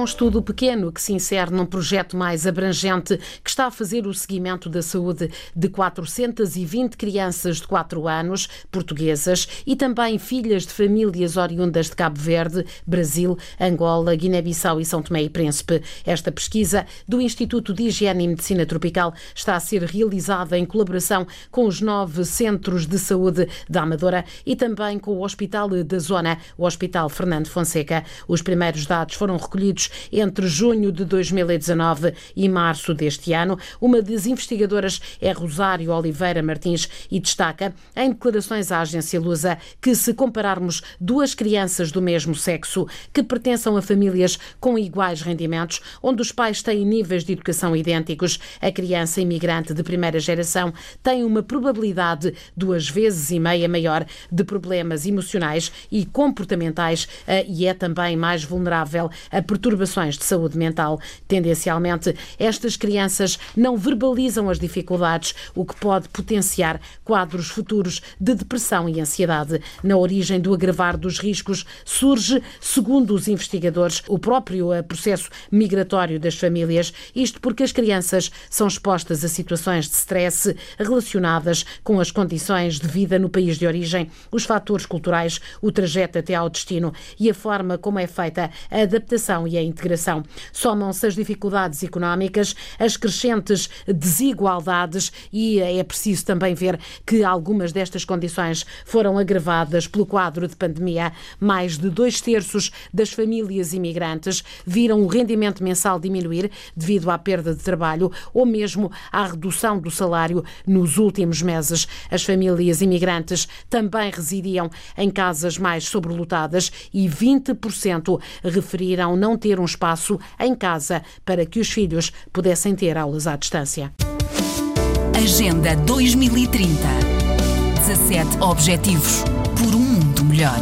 Um estudo pequeno que se insere num projeto mais abrangente que está a fazer o seguimento da saúde de 420 crianças de 4 anos, portuguesas, e também filhas de famílias oriundas de Cabo Verde, Brasil, Angola, Guiné-Bissau e São Tomé e Príncipe. Esta pesquisa do Instituto de Higiene e Medicina Tropical está a ser realizada em colaboração com os nove centros de saúde da Amadora e também com o Hospital da Zona, o Hospital Fernando Fonseca. Os primeiros dados foram recolhidos entre junho de 2019 e março deste ano. Uma das investigadoras é Rosário Oliveira Martins e destaca em declarações à agência Lusa que se compararmos duas crianças do mesmo sexo que pertençam a famílias com iguais rendimentos, onde os pais têm níveis de educação idênticos, a criança imigrante de primeira geração tem uma probabilidade duas vezes e meia maior de problemas emocionais e comportamentais eh, e é também mais vulnerável a perturbações perturbações de saúde mental. Tendencialmente, estas crianças não verbalizam as dificuldades, o que pode potenciar quadros futuros de depressão e ansiedade. Na origem do agravar dos riscos surge, segundo os investigadores, o próprio eh, processo migratório das famílias, isto porque as crianças são expostas a situações de stress relacionadas com as condições de vida no país de origem, os fatores culturais, o trajeto até ao destino e a forma como é feita a adaptação e a integração. Somam-se as dificuldades económicas, as crescentes desigualdades e é preciso também ver que algumas destas condições foram agravadas pelo quadro de pandemia. Mais de dois terços das famílias imigrantes viram o rendimento mensal diminuir devido à perda de trabalho ou mesmo à redução do salário nos últimos meses. As famílias imigrantes também residiam em casas mais sobrelotadas e 20% referiram não ter um espaço em casa para que os filhos pudessem ter aulas à distância. Agenda 2030. 17 Objetivos por um mundo melhor.